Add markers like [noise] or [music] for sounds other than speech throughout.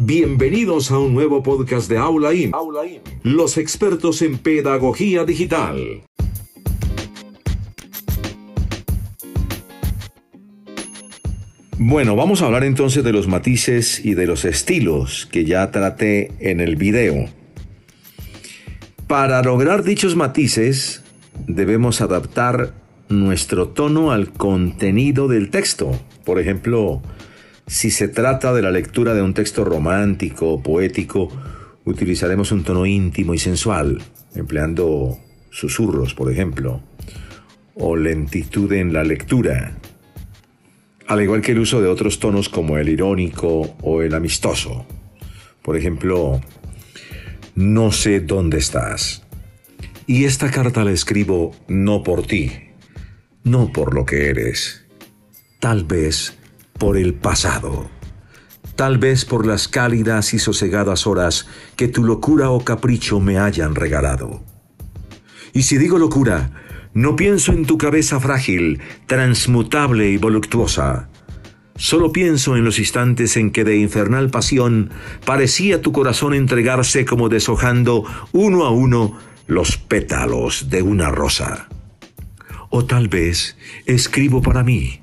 Bienvenidos a un nuevo podcast de Aula IM, los expertos en pedagogía digital. Bueno, vamos a hablar entonces de los matices y de los estilos que ya traté en el video. Para lograr dichos matices, debemos adaptar nuestro tono al contenido del texto. Por ejemplo, si se trata de la lectura de un texto romántico o poético, utilizaremos un tono íntimo y sensual, empleando susurros, por ejemplo, o lentitud en la lectura, al igual que el uso de otros tonos como el irónico o el amistoso. Por ejemplo, no sé dónde estás. Y esta carta la escribo no por ti, no por lo que eres, tal vez por el pasado. Tal vez por las cálidas y sosegadas horas que tu locura o capricho me hayan regalado. Y si digo locura, no pienso en tu cabeza frágil, transmutable y voluptuosa. Solo pienso en los instantes en que de infernal pasión parecía tu corazón entregarse como deshojando uno a uno los pétalos de una rosa. O tal vez escribo para mí,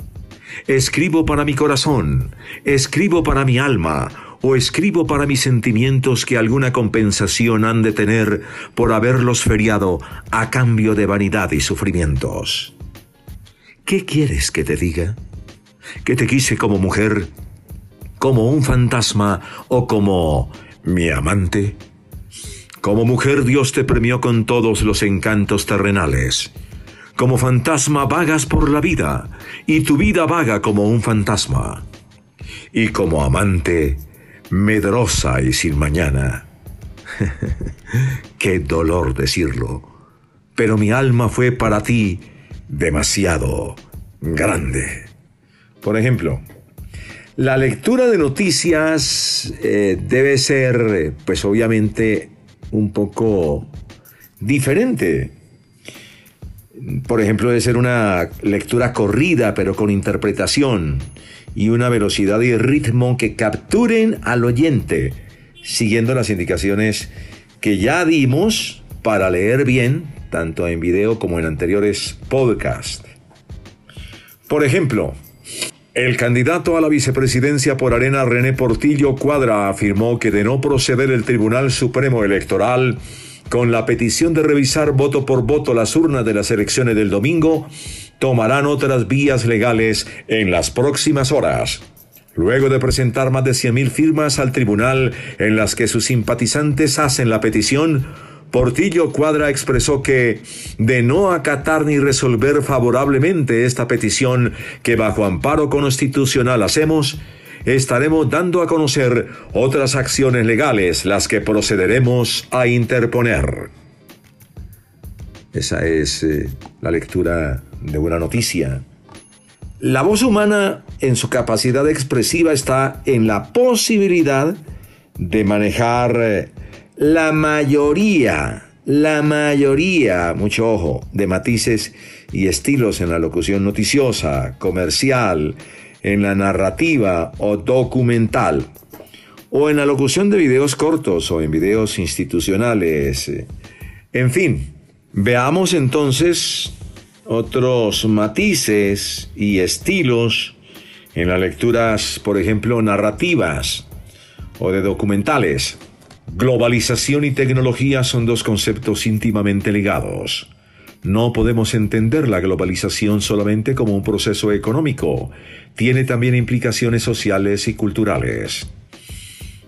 Escribo para mi corazón, escribo para mi alma, o escribo para mis sentimientos que alguna compensación han de tener por haberlos feriado a cambio de vanidad y sufrimientos. ¿Qué quieres que te diga? ¿Que te quise como mujer, como un fantasma o como mi amante? Como mujer Dios te premió con todos los encantos terrenales como fantasma vagas por la vida, y tu vida vaga como un fantasma. Y como amante, medrosa y sin mañana. [laughs] Qué dolor decirlo, pero mi alma fue para ti demasiado grande. Por ejemplo, la lectura de noticias eh, debe ser, pues obviamente, un poco diferente por ejemplo, debe ser una lectura corrida, pero con interpretación y una velocidad y ritmo que capturen al oyente, siguiendo las indicaciones que ya dimos para leer bien, tanto en video como en anteriores podcasts. Por ejemplo, el candidato a la vicepresidencia por Arena René Portillo Cuadra afirmó que de no proceder el Tribunal Supremo Electoral con la petición de revisar voto por voto las urnas de las elecciones del domingo, tomarán otras vías legales en las próximas horas. Luego de presentar más de 100.000 firmas al tribunal en las que sus simpatizantes hacen la petición, Portillo Cuadra expresó que, de no acatar ni resolver favorablemente esta petición que bajo amparo constitucional hacemos, estaremos dando a conocer otras acciones legales, las que procederemos a interponer. Esa es eh, la lectura de una noticia. La voz humana en su capacidad expresiva está en la posibilidad de manejar eh, la mayoría, la mayoría, mucho ojo, de matices y estilos en la locución noticiosa, comercial, en la narrativa o documental, o en la locución de videos cortos o en videos institucionales. En fin, veamos entonces otros matices y estilos en las lecturas, por ejemplo, narrativas o de documentales. Globalización y tecnología son dos conceptos íntimamente ligados. No podemos entender la globalización solamente como un proceso económico, tiene también implicaciones sociales y culturales.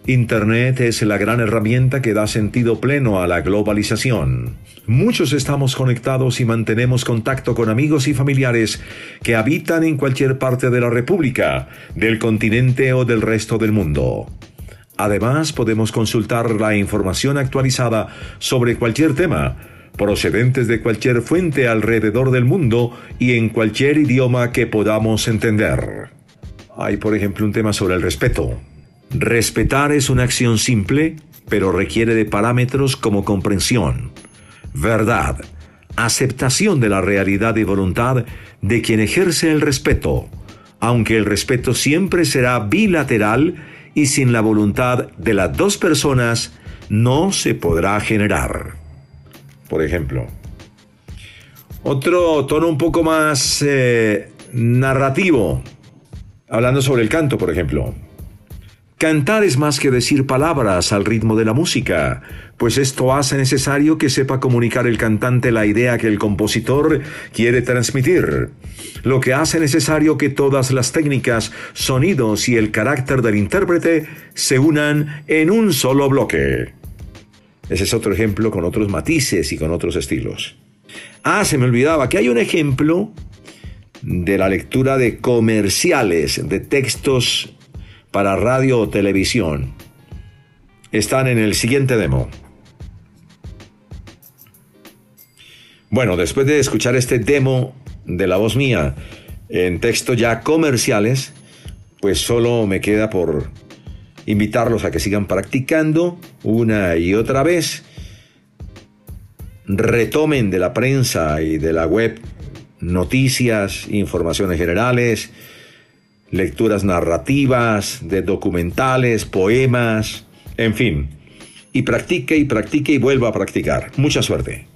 Internet es la gran herramienta que da sentido pleno a la globalización. Muchos estamos conectados y mantenemos contacto con amigos y familiares que habitan en cualquier parte de la República, del continente o del resto del mundo. Además, podemos consultar la información actualizada sobre cualquier tema, procedentes de cualquier fuente alrededor del mundo y en cualquier idioma que podamos entender. Hay, por ejemplo, un tema sobre el respeto. Respetar es una acción simple, pero requiere de parámetros como comprensión, verdad, aceptación de la realidad y voluntad de quien ejerce el respeto, aunque el respeto siempre será bilateral y sin la voluntad de las dos personas no se podrá generar. Por ejemplo, otro tono un poco más eh, narrativo, hablando sobre el canto, por ejemplo. Cantar es más que decir palabras al ritmo de la música, pues esto hace necesario que sepa comunicar el cantante la idea que el compositor quiere transmitir, lo que hace necesario que todas las técnicas, sonidos y el carácter del intérprete se unan en un solo bloque. Ese es otro ejemplo con otros matices y con otros estilos. Ah, se me olvidaba que hay un ejemplo de la lectura de comerciales, de textos para radio o televisión están en el siguiente demo. Bueno, después de escuchar este demo de la voz mía en texto ya comerciales, pues solo me queda por invitarlos a que sigan practicando una y otra vez. Retomen de la prensa y de la web noticias, informaciones generales, lecturas narrativas, de documentales, poemas, en fin. Y practique y practique y vuelva a practicar. Mucha suerte.